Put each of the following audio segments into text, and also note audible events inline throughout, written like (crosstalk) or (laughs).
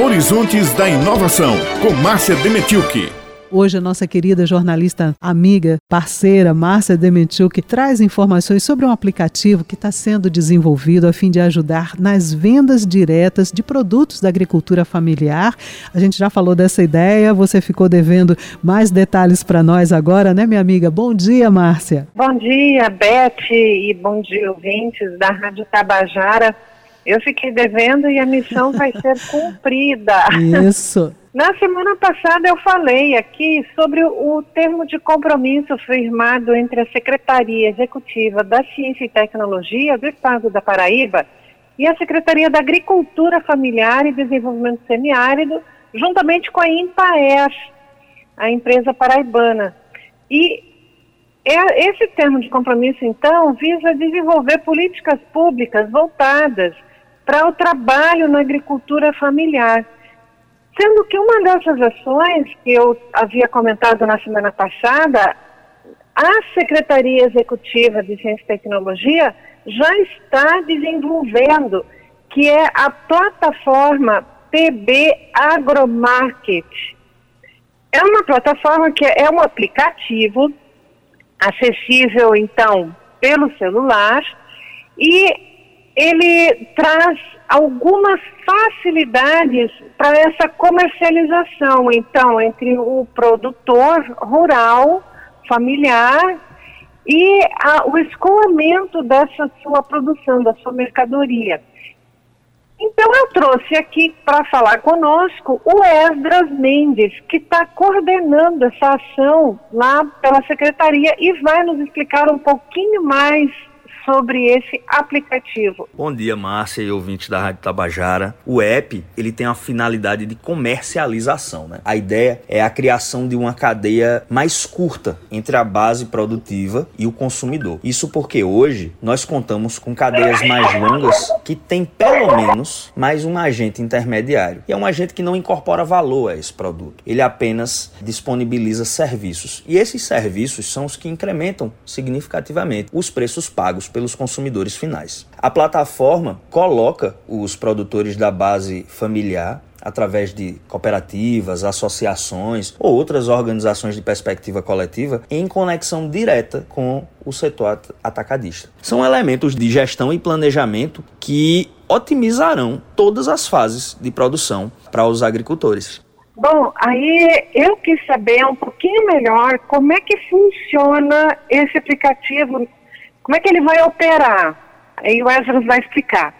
Horizontes da Inovação, com Márcia Demetilke. Hoje a nossa querida jornalista amiga, parceira, Márcia Dementiuk, traz informações sobre um aplicativo que está sendo desenvolvido a fim de ajudar nas vendas diretas de produtos da agricultura familiar. A gente já falou dessa ideia, você ficou devendo mais detalhes para nós agora, né, minha amiga? Bom dia, Márcia. Bom dia, Beth, e bom dia, ouvintes da Rádio Tabajara. Eu fiquei devendo e a missão vai ser (laughs) cumprida. Isso. Na semana passada eu falei aqui sobre o termo de compromisso firmado entre a Secretaria Executiva da Ciência e Tecnologia do Estado da Paraíba e a Secretaria da Agricultura Familiar e Desenvolvimento Semiárido, juntamente com a INPAES, a empresa paraibana. E é, esse termo de compromisso, então, visa desenvolver políticas públicas voltadas para o trabalho na agricultura familiar Sendo que uma dessas ações que eu havia comentado na semana passada, a Secretaria Executiva de Ciência e Tecnologia já está desenvolvendo, que é a plataforma PB Agromarket. É uma plataforma que é um aplicativo acessível, então, pelo celular e ele traz algumas facilidades para essa comercialização, então, entre o produtor rural, familiar, e a, o escoamento dessa sua produção, da sua mercadoria. Então, eu trouxe aqui para falar conosco o Esdras Mendes, que está coordenando essa ação lá pela secretaria e vai nos explicar um pouquinho mais sobre esse aplicativo. Bom dia, Márcia e ouvintes da Rádio Tabajara. O app, ele tem a finalidade de comercialização, né? A ideia é a criação de uma cadeia mais curta entre a base produtiva e o consumidor. Isso porque hoje nós contamos com cadeias mais longas que tem pelo menos mais um agente intermediário. E é um agente que não incorpora valor a esse produto. Ele apenas disponibiliza serviços. E esses serviços são os que incrementam significativamente os preços pagos pelos consumidores finais. A plataforma coloca os produtores da base familiar através de cooperativas, associações ou outras organizações de perspectiva coletiva em conexão direta com o setor atacadista. São elementos de gestão e planejamento que otimizarão todas as fases de produção para os agricultores. Bom, aí eu quis saber um pouquinho melhor como é que funciona esse aplicativo como é que ele vai operar? Aí o Ezra vai explicar.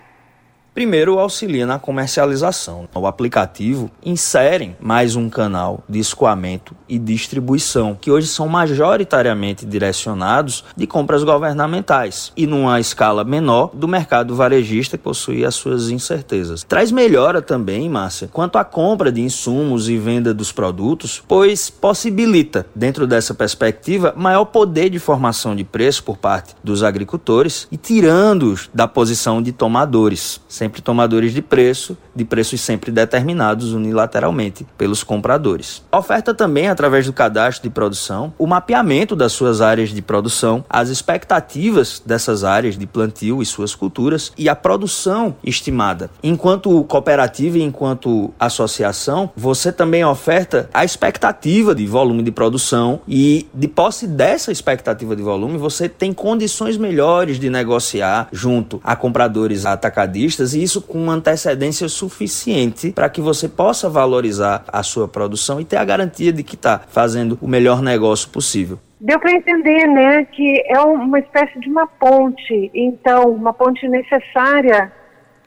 Primeiro, auxilia na comercialização. O aplicativo insere mais um canal de escoamento e distribuição, que hoje são majoritariamente direcionados de compras governamentais e numa escala menor do mercado varejista que possui as suas incertezas. Traz melhora também, Márcia, quanto à compra de insumos e venda dos produtos, pois possibilita, dentro dessa perspectiva, maior poder de formação de preço por parte dos agricultores e tirando-os da posição de tomadores, sem sempre tomadores de preço, de preços sempre determinados unilateralmente pelos compradores. Oferta também, através do cadastro de produção, o mapeamento das suas áreas de produção, as expectativas dessas áreas de plantio e suas culturas e a produção estimada. Enquanto cooperativa e enquanto associação, você também oferta a expectativa de volume de produção e, de posse dessa expectativa de volume, você tem condições melhores de negociar junto a compradores atacadistas isso com antecedência suficiente para que você possa valorizar a sua produção e ter a garantia de que está fazendo o melhor negócio possível. Deu para entender, né, que é uma espécie de uma ponte, então, uma ponte necessária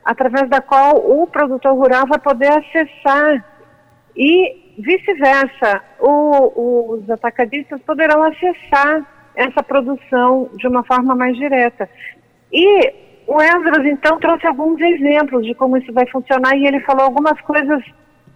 através da qual o produtor rural vai poder acessar e vice-versa, os atacadistas poderão acessar essa produção de uma forma mais direta. E o Esdras, então, trouxe alguns exemplos de como isso vai funcionar e ele falou algumas coisas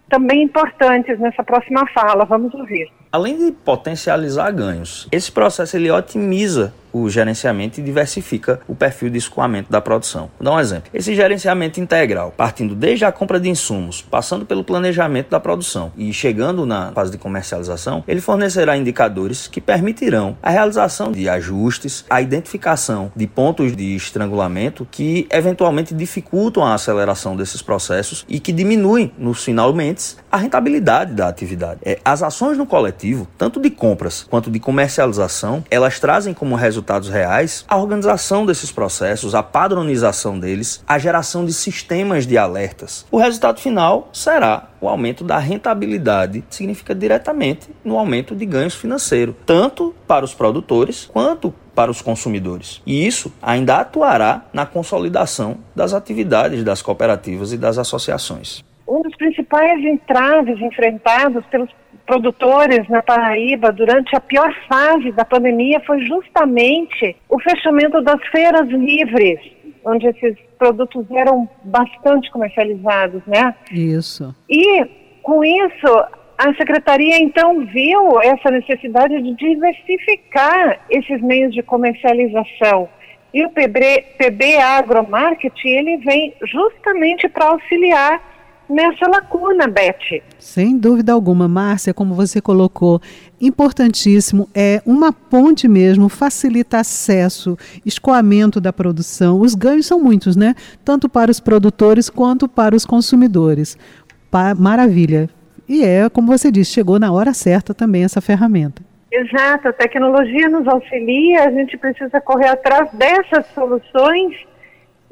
também importantes nessa próxima fala. Vamos ouvir. Além de potencializar ganhos, esse processo ele otimiza o gerenciamento e diversifica o perfil de escoamento da produção. Vou dar um exemplo. Esse gerenciamento integral, partindo desde a compra de insumos, passando pelo planejamento da produção e chegando na fase de comercialização, ele fornecerá indicadores que permitirão a realização de ajustes, a identificação de pontos de estrangulamento que eventualmente dificultam a aceleração desses processos e que diminuem, nos finalmente, a rentabilidade da atividade. É, as ações no coletivo, tanto de compras quanto de comercialização, elas trazem como resultado resultados reais, a organização desses processos, a padronização deles, a geração de sistemas de alertas. O resultado final será o aumento da rentabilidade, significa diretamente no aumento de ganhos financeiros, tanto para os produtores quanto para os consumidores. E isso ainda atuará na consolidação das atividades das cooperativas e das associações. Um dos principais entraves enfrentados pelos produtores na Paraíba durante a pior fase da pandemia foi justamente o fechamento das feiras livres, onde esses produtos eram bastante comercializados, né? Isso. E com isso a secretaria então viu essa necessidade de diversificar esses meios de comercialização. E o PB, PB Agromarket, ele vem justamente para auxiliar nessa lacuna, Beth. Sem dúvida alguma, Márcia, como você colocou, importantíssimo é uma ponte mesmo, facilita acesso, escoamento da produção. Os ganhos são muitos, né? Tanto para os produtores quanto para os consumidores. Pa maravilha. E é, como você disse, chegou na hora certa também essa ferramenta. Exato, a tecnologia nos auxilia, a gente precisa correr atrás dessas soluções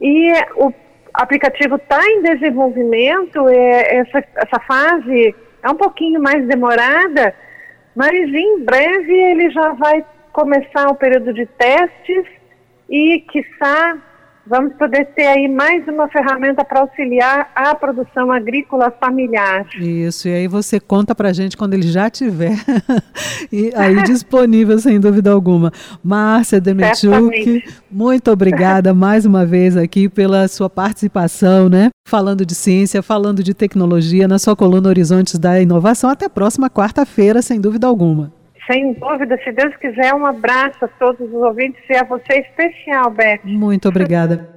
e o aplicativo está em desenvolvimento, é, essa, essa fase é um pouquinho mais demorada, mas em breve ele já vai começar o período de testes e, quiçá, vamos poder ter aí mais uma ferramenta para auxiliar a produção agrícola familiar. Isso, e aí você conta para a gente quando ele já tiver (laughs) e aí disponível, sem dúvida alguma. Márcia Demetiuk, muito obrigada mais uma vez aqui pela sua participação, né? Falando de ciência, falando de tecnologia na sua coluna Horizontes da Inovação. Até a próxima quarta-feira, sem dúvida alguma. Sem dúvida, se Deus quiser, um abraço a todos os ouvintes e a você especial, Beth. Muito obrigada.